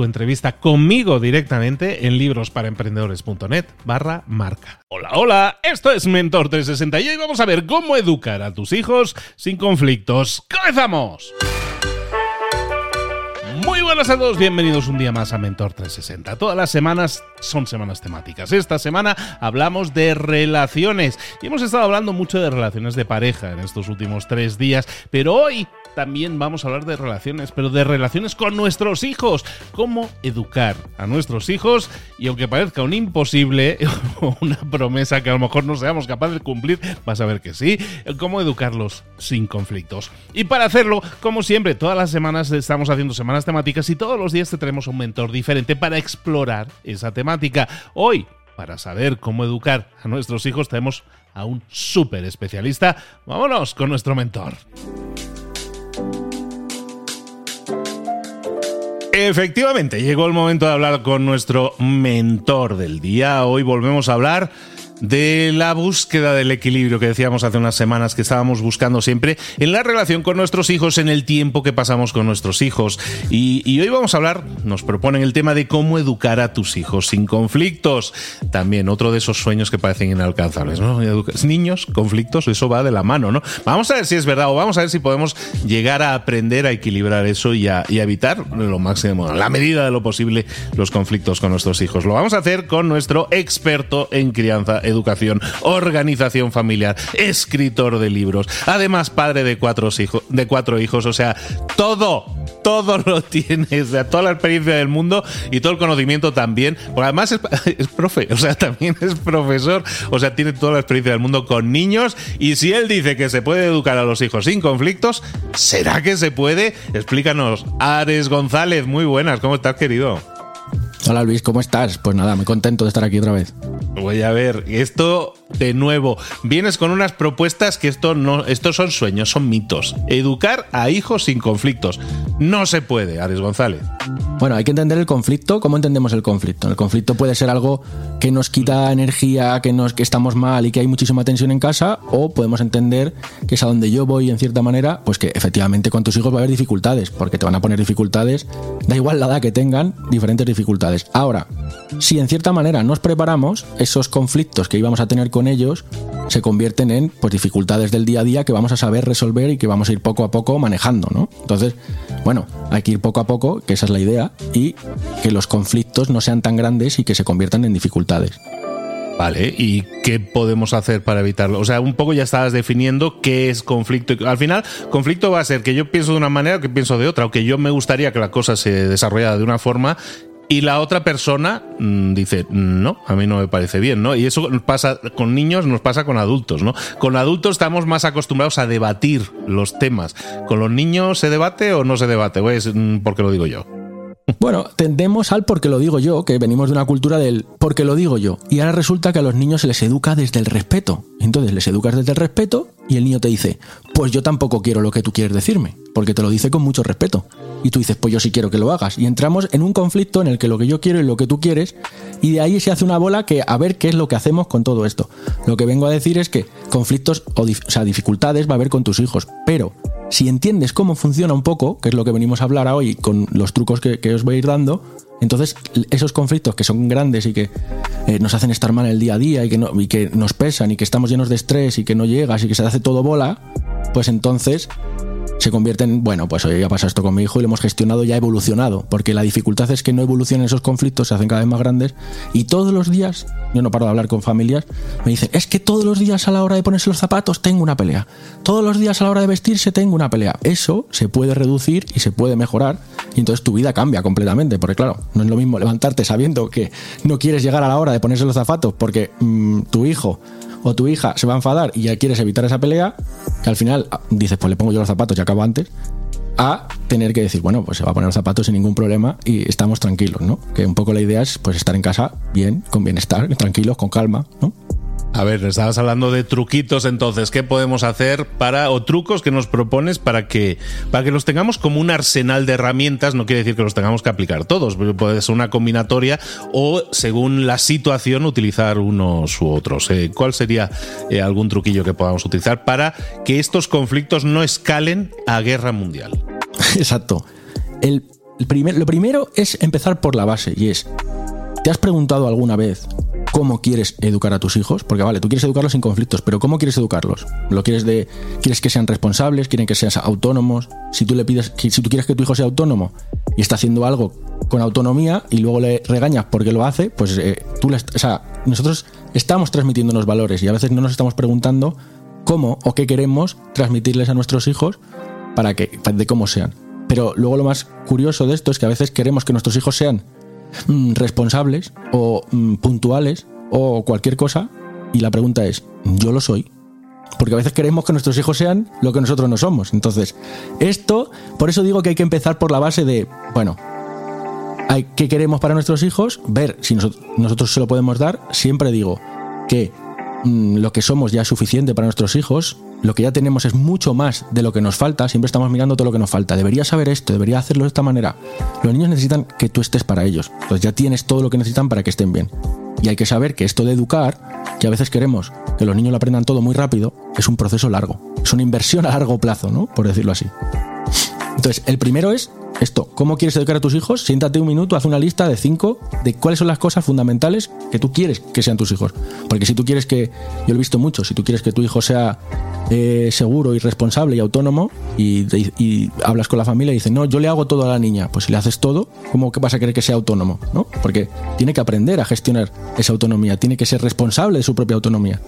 tu entrevista conmigo directamente en librosparaemprendedores.net barra marca. Hola, hola, esto es Mentor 360 y hoy vamos a ver cómo educar a tus hijos sin conflictos. ¡Comenzamos! Muy buenas a todos, bienvenidos un día más a Mentor 360. Todas las semanas son semanas temáticas. Esta semana hablamos de relaciones y hemos estado hablando mucho de relaciones de pareja en estos últimos tres días, pero hoy también vamos a hablar de relaciones, pero de relaciones con nuestros hijos. Cómo educar a nuestros hijos y aunque parezca un imposible o una promesa que a lo mejor no seamos capaces de cumplir, vas a ver que sí, cómo educarlos sin conflictos. Y para hacerlo, como siempre, todas las semanas estamos haciendo semanas temáticas y todos los días te tenemos un mentor diferente para explorar esa temática. Hoy, para saber cómo educar a nuestros hijos, tenemos a un súper especialista. Vámonos con nuestro mentor. Efectivamente, llegó el momento de hablar con nuestro mentor del día. Hoy volvemos a hablar de la búsqueda del equilibrio que decíamos hace unas semanas que estábamos buscando siempre en la relación con nuestros hijos, en el tiempo que pasamos con nuestros hijos. Y, hoy vamos a hablar, nos proponen el tema de cómo educar a tus hijos sin conflictos. También otro de esos sueños que parecen inalcanzables, ¿no? Niños, conflictos, eso va de la mano, ¿no? Vamos a ver si es verdad o vamos a ver si podemos llegar a aprender a equilibrar eso y a, y a evitar lo máximo, la medida de lo posible, los conflictos con nuestros hijos. Lo vamos a hacer con nuestro experto en crianza educación, organización familiar, escritor de libros, además padre de cuatro, hijos, de cuatro hijos, o sea, todo, todo lo tiene, o sea, toda la experiencia del mundo y todo el conocimiento también, porque además es, es profe, o sea, también es profesor, o sea, tiene toda la experiencia del mundo con niños y si él dice que se puede educar a los hijos sin conflictos, ¿será que se puede? Explícanos. Ares González, muy buenas, ¿cómo estás, querido? Hola Luis, ¿cómo estás? Pues nada, muy contento de estar aquí otra vez. Voy a ver, esto de nuevo, vienes con unas propuestas que esto no, estos son sueños, son mitos. Educar a hijos sin conflictos. No se puede, Ares González. Bueno, hay que entender el conflicto. ¿Cómo entendemos el conflicto? El conflicto puede ser algo que nos quita energía, que, nos, que estamos mal y que hay muchísima tensión en casa, o podemos entender que es a donde yo voy en cierta manera, pues que efectivamente con tus hijos va a haber dificultades, porque te van a poner dificultades, da igual la edad que tengan, diferentes dificultades. Ahora, si en cierta manera nos preparamos, esos conflictos que íbamos a tener con ellos se convierten en pues, dificultades del día a día que vamos a saber resolver y que vamos a ir poco a poco manejando, ¿no? Entonces, bueno, hay que ir poco a poco, que esa es la idea, y que los conflictos no sean tan grandes y que se conviertan en dificultades. Vale, ¿y qué podemos hacer para evitarlo? O sea, un poco ya estabas definiendo qué es conflicto. Al final, conflicto va a ser que yo pienso de una manera o que pienso de otra, o que yo me gustaría que la cosa se desarrollara de una forma y la otra persona mm, dice, no, a mí no me parece bien, ¿no? Y eso pasa con niños, nos pasa con adultos, ¿no? Con adultos estamos más acostumbrados a debatir los temas. ¿Con los niños se debate o no se debate? Pues, ¿por qué lo digo yo? Bueno, tendemos al porque lo digo yo, que venimos de una cultura del porque lo digo yo. Y ahora resulta que a los niños se les educa desde el respeto. Entonces les educas desde el respeto y el niño te dice, pues yo tampoco quiero lo que tú quieres decirme, porque te lo dice con mucho respeto. Y tú dices, pues yo sí quiero que lo hagas. Y entramos en un conflicto en el que lo que yo quiero y lo que tú quieres, y de ahí se hace una bola que a ver qué es lo que hacemos con todo esto. Lo que vengo a decir es que conflictos o, sea, dificultades va a haber con tus hijos, pero si entiendes cómo funciona un poco, que es lo que venimos a hablar hoy con los trucos que, os voy a ir dando, entonces esos conflictos que son grandes y que eh, nos hacen estar mal el día a día y que, y que nos pesan y que estamos llenos de estrés y que no llegas y que se hace todo bola, pues entonces se convierte en, bueno, pues hoy ya pasa esto con mi hijo y lo hemos gestionado, ya ha evolucionado, porque la dificultad es que no evolucionen esos conflictos, se hacen cada vez más grandes y todos los días, yo no paro de hablar con familias, me dicen, es que todos los días a la hora de ponerse los zapatos tengo una pelea, todos los días a la hora de vestirse tengo una pelea. Eso se puede reducir y se puede mejorar y entonces tu vida cambia completamente, porque claro, no es lo mismo levantarte sabiendo que no quieres llegar a la hora de ponerse los zapatos porque mm, tu hijo o tu hija se va a enfadar y ya quieres evitar esa pelea, que al final ah, dices, pues le pongo yo los zapatos y acabo antes, a tener que decir, bueno, pues se va a poner zapatos sin ningún problema y estamos tranquilos, ¿no? Que un poco la idea es pues estar en casa bien, con bienestar, tranquilos, con calma, ¿no? A ver, estabas hablando de truquitos, entonces, ¿qué podemos hacer para, o trucos que nos propones para que, para que los tengamos como un arsenal de herramientas? No quiere decir que los tengamos que aplicar todos, pero puede ser una combinatoria o, según la situación, utilizar unos u otros. Eh, ¿Cuál sería eh, algún truquillo que podamos utilizar para que estos conflictos no escalen a guerra mundial? Exacto. El, primer, lo primero es empezar por la base y es, ¿te has preguntado alguna vez cómo quieres educar a tus hijos, porque vale, tú quieres educarlos sin conflictos, pero ¿cómo quieres educarlos? ¿Lo quieres de quieres que sean responsables, quieren que sean autónomos? Si tú le pides si tú quieres que tu hijo sea autónomo y está haciendo algo con autonomía y luego le regañas porque lo hace, pues eh, tú le, o sea, nosotros estamos transmitiendo los valores y a veces no nos estamos preguntando cómo o qué queremos transmitirles a nuestros hijos para que de cómo sean. Pero luego lo más curioso de esto es que a veces queremos que nuestros hijos sean responsables o mm, puntuales o cualquier cosa. Y la pregunta es, ¿yo lo soy? Porque a veces queremos que nuestros hijos sean lo que nosotros no somos. Entonces, esto, por eso digo que hay que empezar por la base de, bueno, hay, ¿qué queremos para nuestros hijos? Ver si nosotros, nosotros se lo podemos dar. Siempre digo que mm, lo que somos ya es suficiente para nuestros hijos lo que ya tenemos es mucho más de lo que nos falta, siempre estamos mirando todo lo que nos falta. Debería saber esto, debería hacerlo de esta manera. Los niños necesitan que tú estés para ellos. Entonces ya tienes todo lo que necesitan para que estén bien. Y hay que saber que esto de educar, que a veces queremos que los niños lo aprendan todo muy rápido, es un proceso largo. Es una inversión a largo plazo, ¿no? Por decirlo así. Entonces, el primero es esto, ¿cómo quieres educar a tus hijos? Siéntate un minuto, haz una lista de cinco de cuáles son las cosas fundamentales que tú quieres que sean tus hijos. Porque si tú quieres que, yo lo he visto mucho, si tú quieres que tu hijo sea eh, seguro y responsable y autónomo y, hablas con la familia y dices, no, yo le hago todo a la niña, pues si le haces todo, ¿cómo vas a querer que sea autónomo? ¿no? Porque tiene que aprender a gestionar esa autonomía, tiene que ser responsable de su propia autonomía.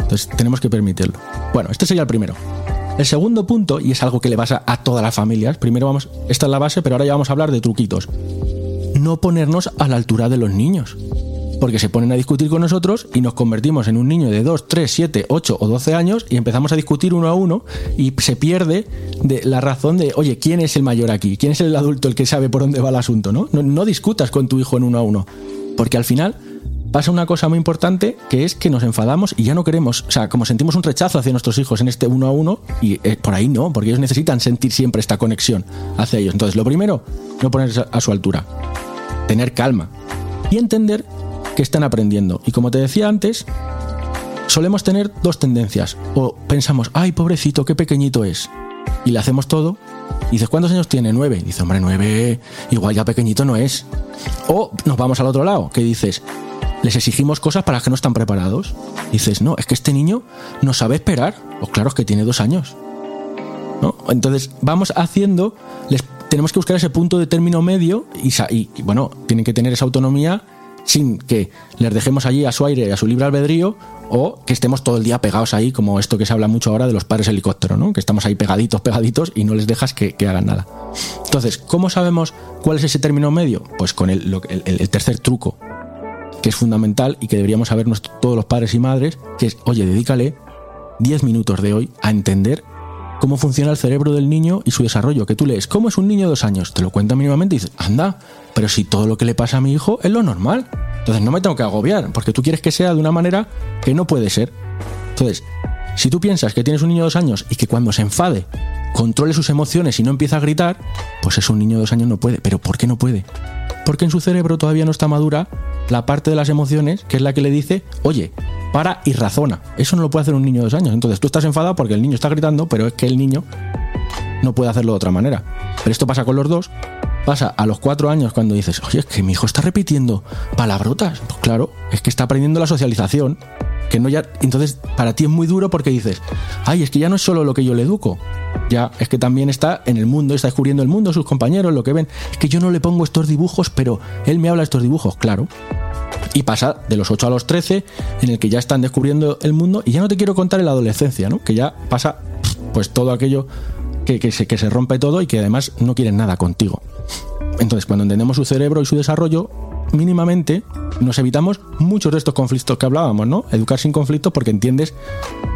Entonces tenemos que permitirlo. Bueno, este sería el primero. El segundo punto, y es algo que le pasa a todas las familias, primero vamos, esta es la base, pero ahora ya vamos a hablar de truquitos. No ponernos a la altura de los niños. Porque se ponen a discutir con nosotros y nos convertimos en un niño de 2, 3, 7, 8 o 12 años y empezamos a discutir uno a uno y se pierde de la razón de, oye, ¿quién es el mayor aquí? ¿Quién es el adulto el que sabe por dónde va el asunto? ¿no? No, no discutas con tu hijo en uno a uno. Porque al final pasa una cosa muy importante que es que nos enfadamos y ya no queremos, o sea, como sentimos un rechazo hacia nuestros hijos en este uno a uno, y eh, por ahí no, porque ellos necesitan sentir siempre esta conexión hacia ellos. Entonces, lo primero, no ponerse a su altura, tener calma y entender que están aprendiendo. Y como te decía antes, solemos tener dos tendencias. O pensamos, ay, pobrecito, qué pequeñito es. Y le hacemos todo. Y dices, ¿cuántos años tiene? Nueve. dice, hombre, nueve, igual ya pequeñito no es. O nos vamos al otro lado, que dices, les exigimos cosas para las que no están preparados. dices, no, es que este niño no sabe esperar. Pues claro, es que tiene dos años. ¿No? Entonces vamos haciendo, les, tenemos que buscar ese punto de término medio y, bueno, tienen que tener esa autonomía sin que les dejemos allí a su aire a su libre albedrío o que estemos todo el día pegados ahí, como esto que se habla mucho ahora de los padres helicóptero, ¿no? que estamos ahí pegaditos, pegaditos y no les dejas que, hagan nada. Entonces, ¿cómo sabemos cuál es ese término medio? Pues con el, el tercer truco, que es fundamental y que deberíamos saber todos los padres y madres, que es, oye, dedícale 10 minutos de hoy a entender cómo funciona el cerebro del niño y su desarrollo. Que tú lees, ¿cómo es un niño de dos años? Te lo cuenta mínimamente y dices, anda, pero si todo lo que le pasa a mi hijo es lo normal. Entonces no me tengo que agobiar, porque tú quieres que sea de una manera que no puede ser. Entonces, si tú piensas que tienes un niño de dos años y que cuando se enfade controle sus emociones y no empieza a gritar, pues es un niño de dos años no puede. ¿Pero por qué no puede? Porque en su cerebro todavía no está madura la parte de las emociones que es la que le dice, oye, para y razona. Eso no lo puede hacer un niño de dos años. Entonces tú estás enfadado porque el niño está gritando, pero es que el niño no puede hacerlo de otra manera. Pero esto pasa con los dos. Pasa a los cuatro años cuando dices, oye, es que mi hijo está repitiendo palabrotas. Pues claro, es que está aprendiendo la socialización. Que no ya. Entonces, para ti es muy duro porque dices, ay, es que ya no es solo lo que yo le educo. Ya, es que también está en el mundo, está descubriendo el mundo, sus compañeros, lo que ven. Es que yo no le pongo estos dibujos, pero él me habla de estos dibujos, claro. Y pasa de los 8 a los 13, en el que ya están descubriendo el mundo, y ya no te quiero contar en la adolescencia, ¿no? Que ya pasa, pues todo aquello que, se, que se rompe todo y que además no quieren nada contigo. Entonces, cuando entendemos su cerebro y su desarrollo, mínimamente nos evitamos muchos de estos conflictos que hablábamos, ¿no? Educar sin conflicto porque entiendes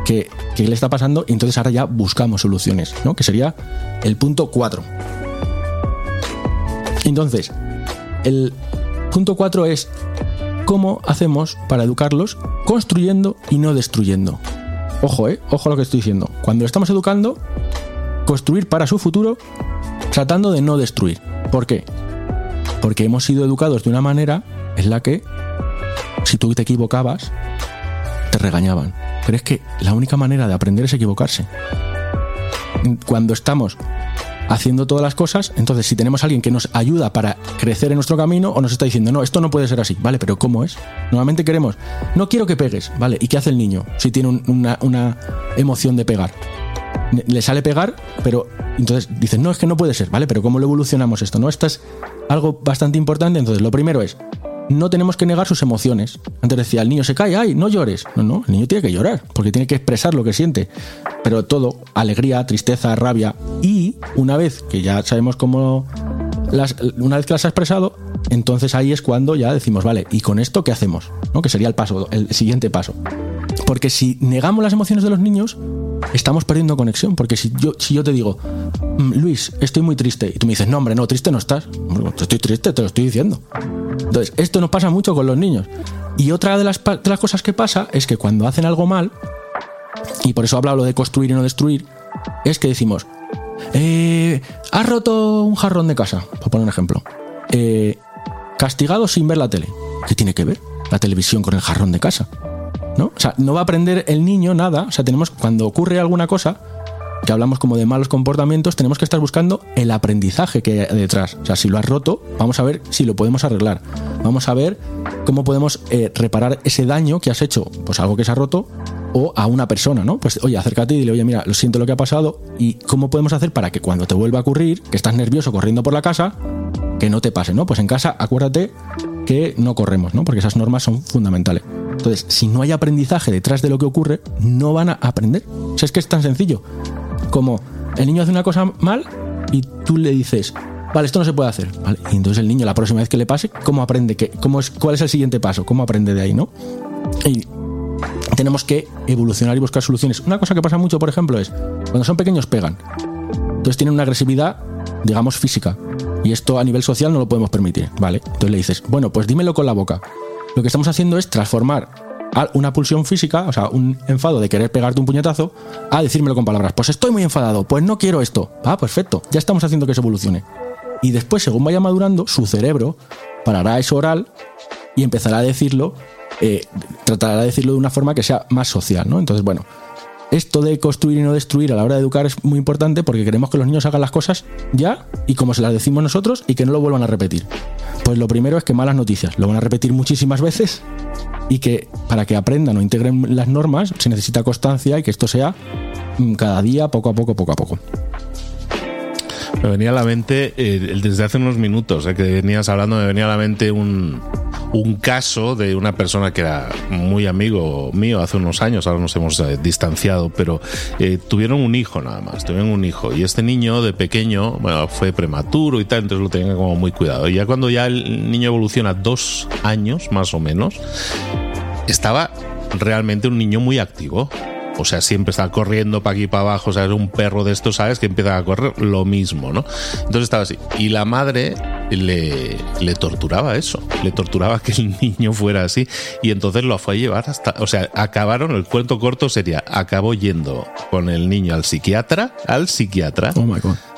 que le está pasando y entonces ahora ya buscamos soluciones, ¿no? Que sería el punto 4. Entonces, el punto 4 es cómo hacemos para educarlos construyendo y no destruyendo. Ojo, eh, ojo a lo que estoy diciendo. Cuando estamos educando, construir para su futuro tratando de no destruir. ¿Por qué? Porque hemos sido educados de una manera en la que si tú te equivocabas, te regañaban. Pero es que la única manera de aprender es equivocarse. Cuando estamos haciendo todas las cosas, entonces si tenemos a alguien que nos ayuda para crecer en nuestro camino o nos está diciendo, no, esto no puede ser así, ¿vale? Pero ¿cómo es? Normalmente queremos, no quiero que pegues, ¿vale? ¿Y qué hace el niño si tiene una, una emoción de pegar? Le sale pegar, pero entonces dicen, no, es que no puede ser, ¿vale? Pero ¿cómo lo evolucionamos esto? ¿No? Esto es algo bastante importante. Entonces, lo primero es, no tenemos que negar sus emociones. Antes decía, el niño se cae, ay, no llores. No, no, el niño tiene que llorar, porque tiene que expresar lo que siente. Pero todo, alegría, tristeza, rabia. Y una vez que ya sabemos cómo, las, una vez que las ha expresado, entonces ahí es cuando ya decimos, vale, ¿y con esto qué hacemos? ¿No? Que sería el paso, el siguiente paso. Porque si negamos las emociones de los niños, estamos perdiendo conexión. Porque si yo, te digo, mm, Luis, estoy muy triste, y tú me dices, no, hombre, no, triste no estás. Estoy triste, te lo estoy diciendo. Entonces, esto nos pasa mucho con los niños. Y otra de las, cosas que pasa es que cuando hacen algo mal, y por eso hablo lo de construir y no destruir, es que decimos, eh, has roto un jarrón de casa, por poner un ejemplo. Eh, castigado sin ver la tele. ¿Qué tiene que ver la televisión con el jarrón de casa? ¿No? O sea, no va a aprender el niño nada. O sea, tenemos, cuando ocurre alguna cosa, que hablamos como de malos comportamientos, tenemos que estar buscando el aprendizaje que hay detrás. O sea, si lo has roto, vamos a ver si lo podemos arreglar. Vamos a ver cómo podemos eh, reparar ese daño que has hecho, pues algo que se ha roto, o a una persona, ¿no? Pues oye, acércate y dile, oye, mira, lo siento lo que ha pasado, y cómo podemos hacer para que cuando te vuelva a ocurrir, que estás nervioso corriendo por la casa, que no te pase, ¿no? Pues en casa, acuérdate que no corremos, ¿no? Porque esas normas son fundamentales. Entonces, si no hay aprendizaje detrás de lo que ocurre, no van a aprender. O sea, es que es tan sencillo como el niño hace una cosa mal y tú le dices, vale, esto no se puede hacer. ¿Vale? Y entonces el niño, la próxima vez que le pase, ¿cómo aprende? ¿Qué, cómo es, ¿Cuál es el siguiente paso? ¿Cómo aprende de ahí, no? Y tenemos que evolucionar y buscar soluciones. Una cosa que pasa mucho, por ejemplo, es cuando son pequeños pegan. Entonces tienen una agresividad, digamos, física. Y esto a nivel social no lo podemos permitir, ¿vale? Entonces le dices, bueno, pues dímelo con la boca. Lo que estamos haciendo es transformar una pulsión física, o sea, un enfado de querer pegarte un puñetazo, a decírmelo con palabras. Pues estoy muy enfadado, pues no quiero esto. Ah, perfecto, ya estamos haciendo que se evolucione. Y después, según vaya madurando, su cerebro parará eso oral y empezará a decirlo, eh, tratará de decirlo de una forma que sea más social, ¿no? Entonces, bueno, esto de construir y no destruir a la hora de educar es muy importante porque queremos que los niños hagan las cosas ya y como se las decimos nosotros y que no lo vuelvan a repetir. Pues lo primero es que malas noticias, lo van a repetir muchísimas veces y que para que aprendan o integren las normas se necesita constancia y que esto sea mm, cada día, poco a poco, poco a poco. Me venía a la mente, eh, desde hace unos minutos eh, que venías hablando, me venía a la mente un, un caso de una persona que era muy amigo mío hace unos años, ahora nos hemos eh, distanciado, pero eh, tuvieron un hijo nada más, tuvieron un hijo y este niño de pequeño, fue prematuro y tal, entonces lo tenían como muy cuidado. Y ya cuando ya el niño evoluciona dos años más o menos, estaba realmente un niño muy activo. O sea, siempre está corriendo para aquí para abajo, o sea, es un perro de estos, ¿sabes? Que empieza a correr lo mismo, ¿no? Entonces estaba así. Y la madre le, le torturaba eso, le torturaba que el niño fuera así y entonces lo fue a llevar hasta, o sea, acabaron, el cuento corto sería, acabó yendo con el niño al psiquiatra, al psiquiatra. Oh my God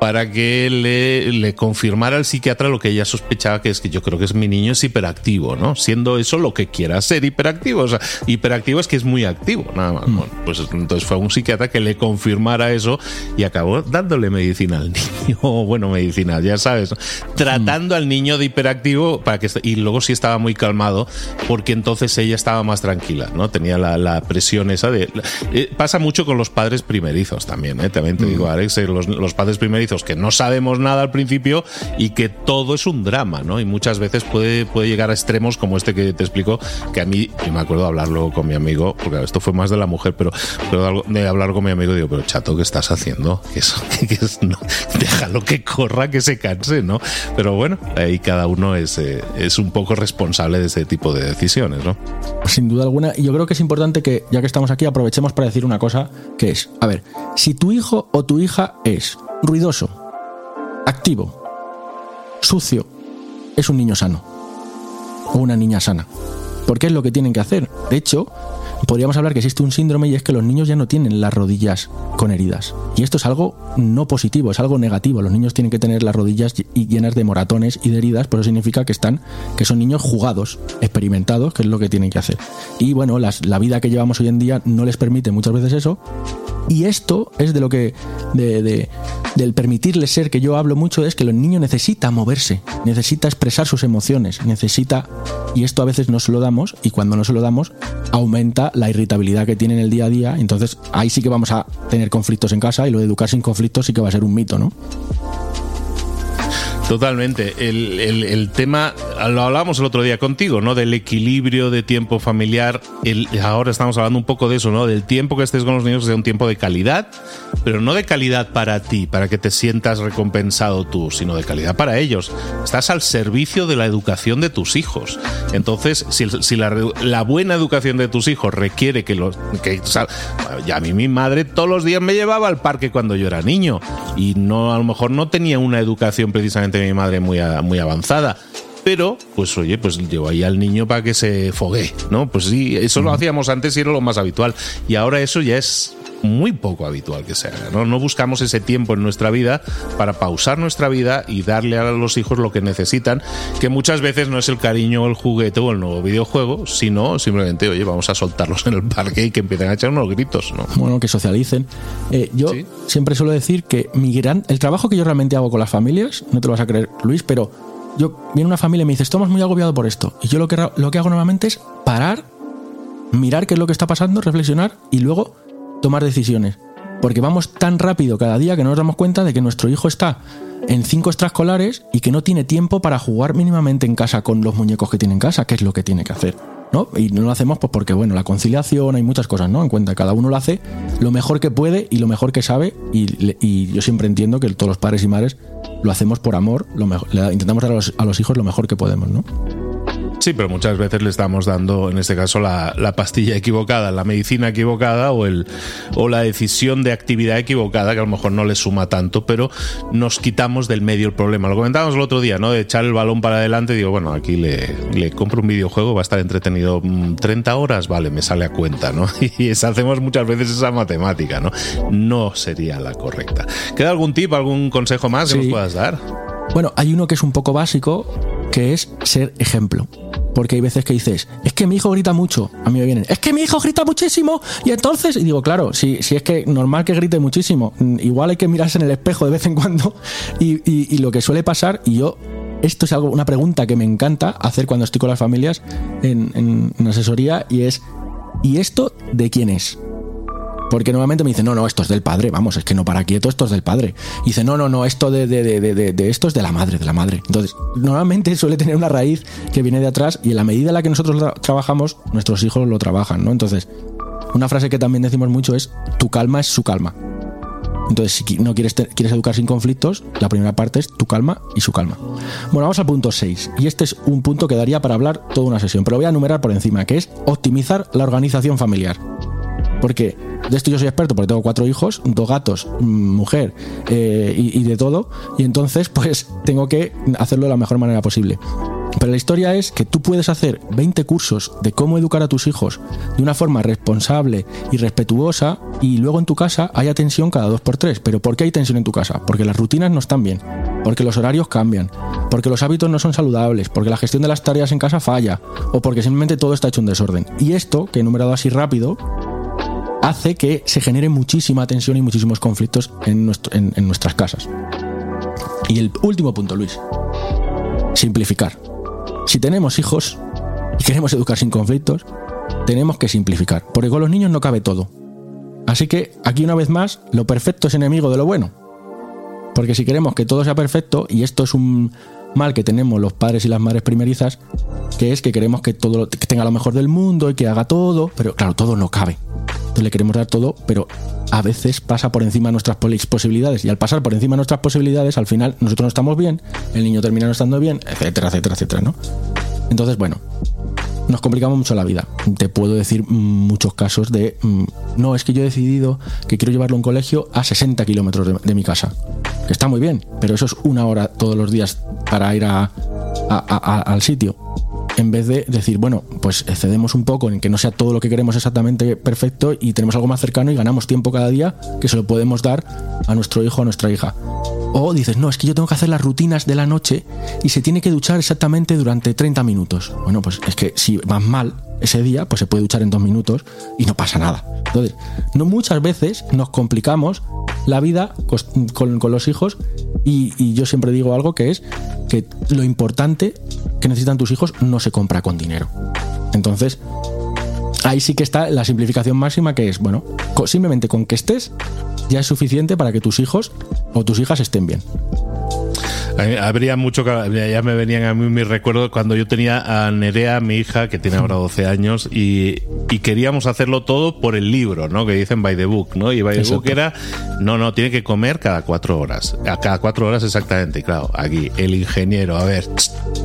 para que le, le, confirmara al psiquiatra lo que ella sospechaba que es que yo creo que es mi niño es hiperactivo, ¿no? Siendo eso lo que quiera ser hiperactivo. O sea, hiperactivo es que es muy activo, nada más. Mm. Bueno, pues entonces fue un psiquiatra que le confirmara eso y acabó dándole medicina al niño. bueno, medicina, ya sabes. Tratando mm. al niño de hiperactivo para que y luego sí estaba muy calmado porque entonces ella estaba más tranquila, ¿no? Tenía la, la presión esa de... Eh, pasa mucho con los padres primerizos también, ¿eh? También te mm. digo, Alex, eh, los, los padres primerizos que no sabemos nada al principio y que todo es un drama, ¿no? Y muchas veces puede, puede llegar a extremos como este que te explico, que a mí, yo me acuerdo de hablarlo con mi amigo, porque esto fue más de la mujer, pero, pero de hablar con mi amigo, digo, pero chato, ¿qué estás haciendo? Que eso, que no, déjalo que corra, que se canse, ¿no? Pero bueno, ahí cada uno es, eh, es un poco responsable de ese tipo de decisiones, ¿no? Sin duda alguna, y yo creo que es importante que, ya que estamos aquí, aprovechemos para decir una cosa, que es, a ver, si tu hijo o tu hija es ruidoso, activo, sucio, es un niño sano o una niña sana. Porque es lo que tienen que hacer. De hecho, podríamos hablar que existe un síndrome y es que los niños ya no tienen las rodillas con heridas. Y esto es algo no positivo, es algo negativo. Los niños tienen que tener las rodillas llenas de moratones y de heridas, pero eso significa que están, que son niños jugados, experimentados, que es lo que tienen que hacer. Y bueno, la vida que llevamos hoy en día no les permite muchas veces eso. Y esto es de lo que, de, del permitirles ser que yo hablo mucho, es que los niños necesitan moverse, necesita expresar sus emociones, necesita, y esto a veces no se lo damos, y cuando no se lo damos, aumenta la irritabilidad que tiene en el día a día, entonces ahí sí que vamos a tener conflictos en casa y lo de educar sin conflictos sí que va a ser un mito, ¿no? Totalmente. El, el, tema, lo hablábamos el otro día contigo, ¿no? Del equilibrio de tiempo familiar. El, ahora estamos hablando un poco de eso, ¿no? Del tiempo que estés con los niños, que sea un tiempo de calidad, pero no de calidad para ti, para que te sientas recompensado tú, sino de calidad para ellos. Estás al servicio de la educación de tus hijos. Entonces, si, la, buena educación de tus hijos requiere que los. Que, ya a mí mi madre todos los días me llevaba al parque cuando yo era niño y no, a lo mejor no tenía una educación precisamente mi madre muy, muy avanzada. Pero, pues oye, pues llevo ahí al niño para que se fogue, ¿no? Pues sí, eso lo hacíamos antes y era lo más habitual. Y ahora eso ya es muy poco habitual que se haga. ¿no? no buscamos ese tiempo en nuestra vida para pausar nuestra vida y darle a los hijos lo que necesitan, que muchas veces no es el cariño, el juguete o el nuevo videojuego, sino simplemente, oye, vamos a soltarlos en el parque y que empiecen a echar unos gritos. ¿no? Bueno, que socialicen. Eh, yo siempre suelo decir que mi gran, el trabajo que yo realmente hago con las familias, no te lo vas a creer, Luis, pero yo viene una familia y me dice, estamos muy agobiado por esto. Y yo lo que, lo que hago normalmente es parar, mirar qué es lo que está pasando, reflexionar y luego tomar decisiones. Porque vamos tan rápido cada día que no nos damos cuenta de que nuestro hijo está en cinco extraescolares y que no tiene tiempo para jugar mínimamente en casa con los muñecos que tiene en casa, que es lo que tiene que hacer. ¿no? Y no lo hacemos pues porque, bueno, la conciliación, hay muchas cosas, ¿no? En cuenta, cada uno lo hace lo mejor que puede y lo mejor que sabe. Y, yo siempre entiendo que todos los padres y madres lo hacemos por amor, lo mejor, intentamos dar a los, a los hijos lo mejor que podemos, ¿no? Sí, pero muchas veces le estamos dando, en este caso, la, pastilla equivocada, la medicina equivocada o, el, o la decisión de actividad equivocada, que a lo mejor no le suma tanto, pero nos quitamos del medio el problema. Lo comentábamos el otro día, ¿no? De echar el balón para adelante, digo, bueno, aquí le, le compro un videojuego, va a estar entretenido 30 mm, horas, vale, me sale a cuenta, ¿no? Y hacemos muchas veces esa matemática, ¿no? No sería la correcta. ¿Queda algún tip, algún consejo más que nos puedas dar? Bueno, hay uno que es un poco básico, que es ser ejemplo. Porque hay veces que dices, es que mi hijo grita mucho. A mí me vienen, es que mi hijo grita muchísimo. Y entonces, y digo, claro, si, si es que normal que grite muchísimo, mm, igual hay que mirarse en el espejo de vez en cuando. Y, y, lo que suele pasar, y yo, esto es algo, una pregunta que me encanta hacer cuando estoy con las familias en, en asesoría, y es, ¿y esto de quién es? Porque normalmente me dicen, no, no, esto es del padre, vamos, es que no para quieto, esto es del padre. Y dice, no, no, no, esto de, de, de, de, esto es de la madre, de la madre. Entonces, normalmente suele tener una raíz que viene de atrás y en la medida en la que nosotros trabajamos, nuestros hijos lo trabajan, ¿no? Entonces, una frase que también decimos mucho es, tu calma es su calma. Entonces, si no quieres, quieres educar sin conflictos, la primera parte es tu calma y su calma. Bueno, vamos al punto 6. Y este es un punto que daría para hablar toda una sesión, pero voy a enumerar por encima, que es optimizar la organización familiar. Porque de esto yo soy experto porque tengo cuatro hijos, dos gatos, mm, mujer eh, y, de todo. Y entonces pues tengo que hacerlo de la mejor manera posible. Pero la historia es que tú puedes hacer 20 cursos de cómo educar a tus hijos de una forma responsable y respetuosa y luego en tu casa haya tensión cada dos por tres. ¿Pero por qué hay tensión en tu casa? Porque las rutinas no están bien, porque los horarios cambian, porque los hábitos no son saludables, porque la gestión de las tareas en casa falla o porque simplemente todo está hecho un desorden. Y esto, que he enumerado así rápido, hace que se genere muchísima tensión y muchísimos conflictos en, nuestras casas. Y el último punto, Luis. Simplificar. Si tenemos hijos y queremos educar sin conflictos, tenemos que simplificar, porque con los niños no cabe todo. Así que aquí una vez más, lo perfecto es enemigo de lo bueno. Porque si queremos que todo sea perfecto, y esto es un mal que tenemos los padres y las madres primerizas, que es que queremos que todo que tenga lo mejor del mundo y que haga todo, pero claro, todo no cabe. Le queremos dar todo, pero a veces pasa por encima de nuestras posibilidades. Y al pasar por encima de nuestras posibilidades, al final nosotros no estamos bien, el niño termina no estando bien, etcétera, etcétera, etcétera, ¿no? Entonces, bueno, nos complicamos mucho la vida. Te puedo decir muchos casos de, mm, no, es que yo he decidido que quiero llevarlo a un colegio a 60 kilómetros de, mi casa. Que está muy bien, pero eso es una hora todos los días para ir a, al sitio en vez de decir, bueno, pues cedemos un poco en que no sea todo lo que queremos exactamente perfecto y tenemos algo más cercano y ganamos tiempo cada día que se lo podemos dar a nuestro hijo o a nuestra hija. O dices, no, es que yo tengo que hacer las rutinas de la noche y se tiene que duchar exactamente durante 30 minutos. Bueno, pues es que si vas mal ese día, pues se puede duchar en dos minutos y no pasa nada. Entonces, no muchas veces nos complicamos la vida con, los hijos y, yo siempre digo algo que es que lo importante que necesitan tus hijos no se compra con dinero. Entonces, ahí sí que está la simplificación máxima que es, bueno, simplemente con que estés ya es suficiente para que tus hijos o tus hijas estén bien. Habría mucho que. Ya me venían a mí mis recuerdos cuando yo tenía a Nerea, mi hija, que tiene ahora 12 años, y, queríamos hacerlo todo por el libro, ¿no? Que dicen by the book, ¿no? Y by the book era. No, no, tiene que comer cada cuatro horas. A cada cuatro horas exactamente, claro. Aquí, el ingeniero, a ver,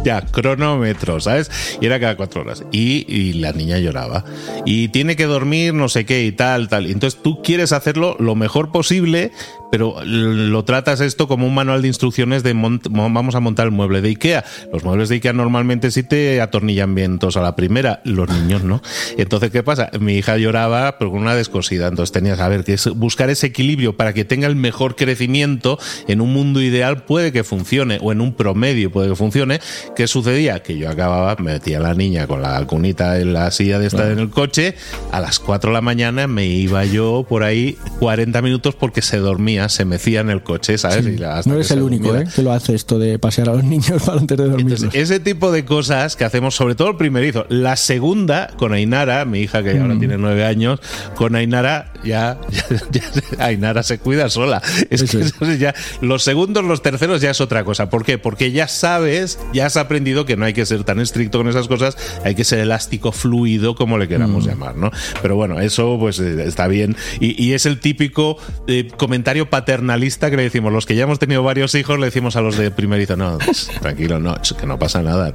ya, cronómetro, ¿sabes? Y era cada cuatro horas. Y, y la niña lloraba. Y tiene que dormir, no sé qué y tal, tal. Entonces tú quieres hacerlo lo mejor posible, pero lo tratas esto como un manual de instrucciones de vamos a montar el mueble de Ikea. Los muebles de Ikea normalmente sí te atornillan vientos a la primera, los niños no. Entonces, ¿qué pasa? Mi hija lloraba pero con una descosida, entonces tenías a ver que es buscar ese equilibrio para que tenga el mejor crecimiento en un mundo ideal puede que funcione o en un promedio puede que funcione. ¿Qué sucedía? Que yo acababa, me metía a la niña con la cunita en la silla de estar en el coche, a las 4 de la mañana me iba yo por ahí 40 minutos porque se dormía se mecía en el coche, ¿sabes? no eres el único ¿eh? que lo hace esto de pasear a los niños para antes de dormir. ese tipo de cosas que hacemos, sobre todo el primerizo. La segunda, con Ainara, mi hija que ahora mm. tiene nueve años, con Ainara ya, Ainara se cuida sola. Es que ya, los segundos, los terceros ya es otra cosa. ¿Por qué? Porque ya sabes, ya has aprendido que no hay que ser tan estricto con esas cosas, hay que ser elástico, fluido, como le queramos mm. llamar, ¿no? Pero bueno, eso pues eh, está bien. Y, es el típico eh, comentario paternalista que le decimos, los que ya hemos tenido varios hijos, le decimos a los de primerizo, no, pues, tranquilo, no, que no pasa nada.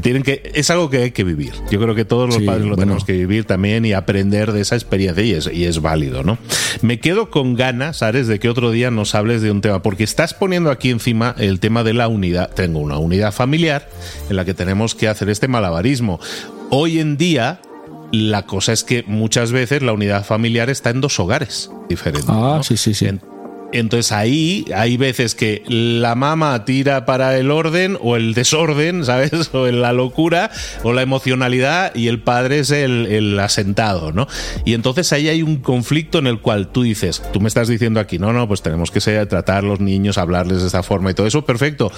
Tienen que, es algo que hay que vivir. Yo creo que todos los padres lo tenemos que vivir también y aprender de esa experiencia y es, y es válido, ¿no? Me quedo con ganas, Ares, de que otro día nos hables de un tema, porque estás poniendo aquí encima el tema de la unidad. Tengo una unidad familiar en la que tenemos que hacer este malabarismo. Hoy en día, la cosa es que muchas veces la unidad familiar está en dos hogares diferentes. Ah, sí, sí, sí. Entonces ahí hay veces que la mamá tira para el orden o el desorden, ¿sabes? O la locura o la emocionalidad y el padre es el, asentado, ¿no? Y entonces ahí hay un conflicto en el cual tú dices, tú me estás diciendo aquí, no, no, pues tenemos que ser, tratar a los niños, hablarles de esta forma y todo eso, perfecto.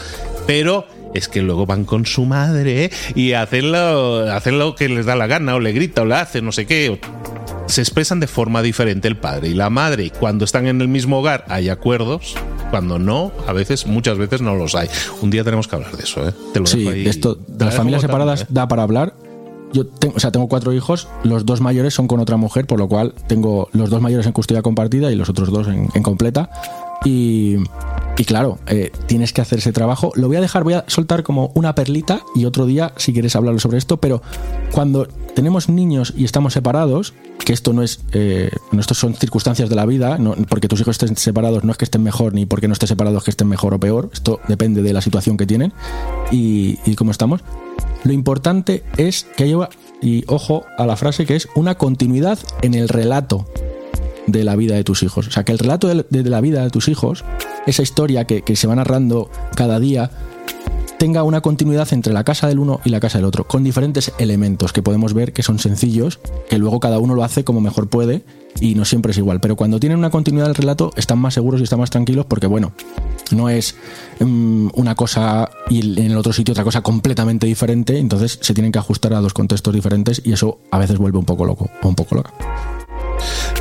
Pero es que luego van con su madre y hacen lo, hacen lo que les da la gana, o le grita, o le hace, no sé qué. Se expresan de forma diferente el padre y la madre. Cuando están en el mismo hogar hay acuerdos, cuando no, a veces, muchas veces no los hay. Un día tenemos que hablar de eso, ¿eh? Te lo sí, esto de las familias separadas ¿eh? da para hablar. Yo tengo, o sea, tengo cuatro hijos, los dos mayores son con otra mujer, por lo cual tengo los dos mayores en custodia compartida y los otros dos en, en completa. Y Y claro, eh, tienes que hacer ese trabajo. Lo voy a dejar, voy a soltar como una perlita y otro día, si quieres hablar sobre esto, pero cuando tenemos niños y estamos separados, que esto no es, eh, son circunstancias de la vida, no, porque tus hijos estén separados no es que estén mejor, ni porque no estén separados que estén mejor o peor, esto depende de la situación que tienen y, y cómo estamos. Lo importante es que haya, y ojo a la frase que es una continuidad en el relato de la vida de tus hijos. O sea, que el relato de, la vida de tus hijos, esa historia que, se va narrando cada día, tenga una continuidad entre la casa del uno y la casa del otro, con diferentes elementos que podemos ver que son sencillos, que luego cada uno lo hace como mejor puede y no siempre es igual. Pero cuando tienen una continuidad del relato, están más seguros y están más tranquilos porque, bueno, no es mm, una cosa y en el otro sitio otra cosa completamente diferente, entonces se tienen que ajustar a dos contextos diferentes y eso a veces vuelve un poco loco o un poco loca.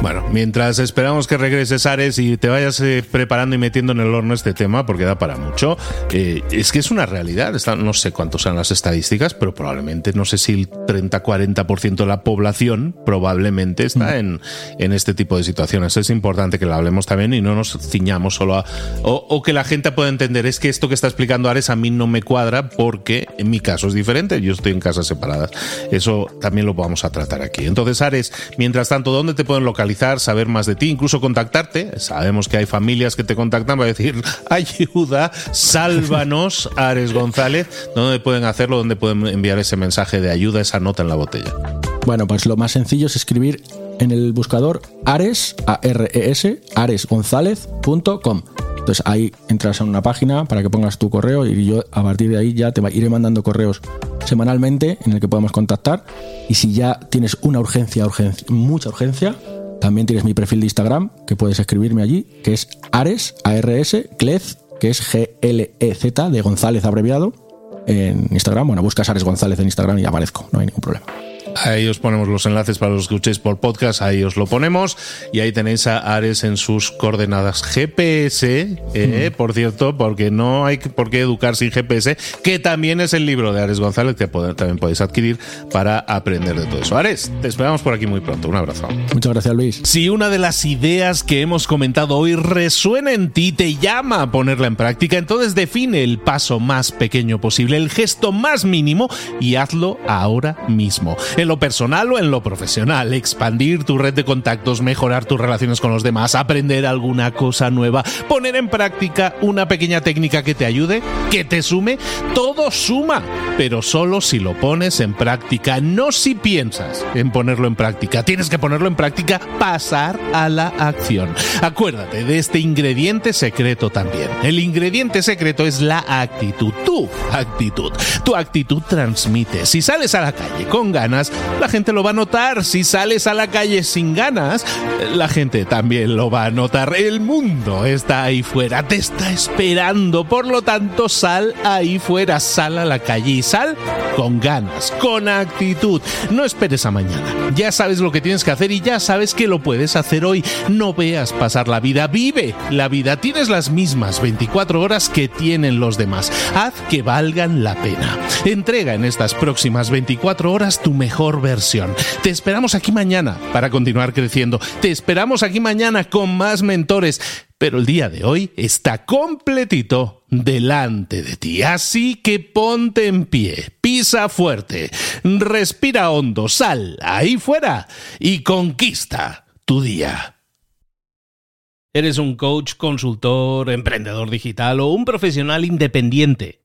Bueno, mientras esperamos que regreses Ares y te vayas eh, preparando y metiendo en el horno este tema, porque da para mucho, eh, es que es una realidad. no sé cuántos son las estadísticas, pero probablemente, no sé si el 30-40% de la población probablemente está mm. en, en este tipo de situaciones. Es importante que lo hablemos también y no nos ciñamos solo a... O, que la gente pueda entender, es que esto que está explicando Ares a mí no me cuadra porque en mi caso es diferente, yo estoy en casas separadas. Eso también lo vamos a tratar aquí. Entonces, Ares, mientras tanto, ¿dónde te pueden localizar, saber más de ti, incluso contactarte. Sabemos que hay familias que te contactan para decir, ayuda, sálvanos, Ares González. ¿Dónde pueden hacerlo? ¿Dónde pueden enviar ese mensaje de ayuda, esa nota en la botella? Bueno, pues lo más sencillo es escribir en el buscador ares, a r e s aresgonzález.com. Entonces ahí entras en una página para que pongas tu correo y yo a partir de ahí ya te iré mandando correos semanalmente en el que podemos contactar. Y si ya tienes una urgencia, urgencia, mucha urgencia, también tienes mi perfil de Instagram, que puedes escribirme allí, que es Ares, A-R-S, Clez, que es G-L-E-Z, de González abreviado, en Instagram. Bueno, buscas Ares González en Instagram y aparezco, no hay ningún problema. Ahí os ponemos los enlaces para los que escuchéis por podcast, ahí os lo ponemos. Y ahí tenéis a Ares en sus coordenadas GPS, eh, por cierto, porque no hay por qué educar sin GPS, que también es el libro de Ares González que también podéis adquirir para aprender de todo eso. Ares, te esperamos por aquí muy pronto. Un abrazo. Muchas gracias, Luis. Si una de las ideas que hemos comentado hoy resuena en ti, te llama a ponerla en práctica, entonces define el paso más pequeño posible, el gesto más mínimo y hazlo ahora mismo lo personal o en lo profesional, expandir tu red de contactos, mejorar tus relaciones con los demás, aprender alguna cosa nueva, poner en práctica una pequeña técnica que te ayude, que te sume, todo suma, pero solo si lo pones en práctica, no si piensas en ponerlo en práctica. Tienes que ponerlo en práctica, pasar a la acción. Acuérdate de este ingrediente secreto también. El ingrediente secreto es la actitud, tu actitud. Tu actitud transmite. Si sales a la calle con ganas, la gente lo va a notar. Si sales a la calle sin ganas, la gente también lo va a notar. El mundo está ahí fuera, te está esperando. Por lo tanto, sal ahí fuera, sal a la calle y sal con ganas, con actitud. No esperes a mañana. Ya sabes lo que tienes que hacer y ya sabes que lo puedes hacer hoy. No veas pasar la vida, vive la vida. Tienes las mismas 24 horas que tienen los demás. Haz que valgan la pena. Entrega en estas próximas 24 horas tu versión. Te esperamos aquí mañana para continuar creciendo. Te esperamos aquí mañana con más mentores. Pero el día de hoy está completito delante de ti. Así que ponte en pie, pisa fuerte, respira hondo, sal ahí fuera y conquista tu día. ¿Eres un coach, consultor, emprendedor digital o un profesional independiente?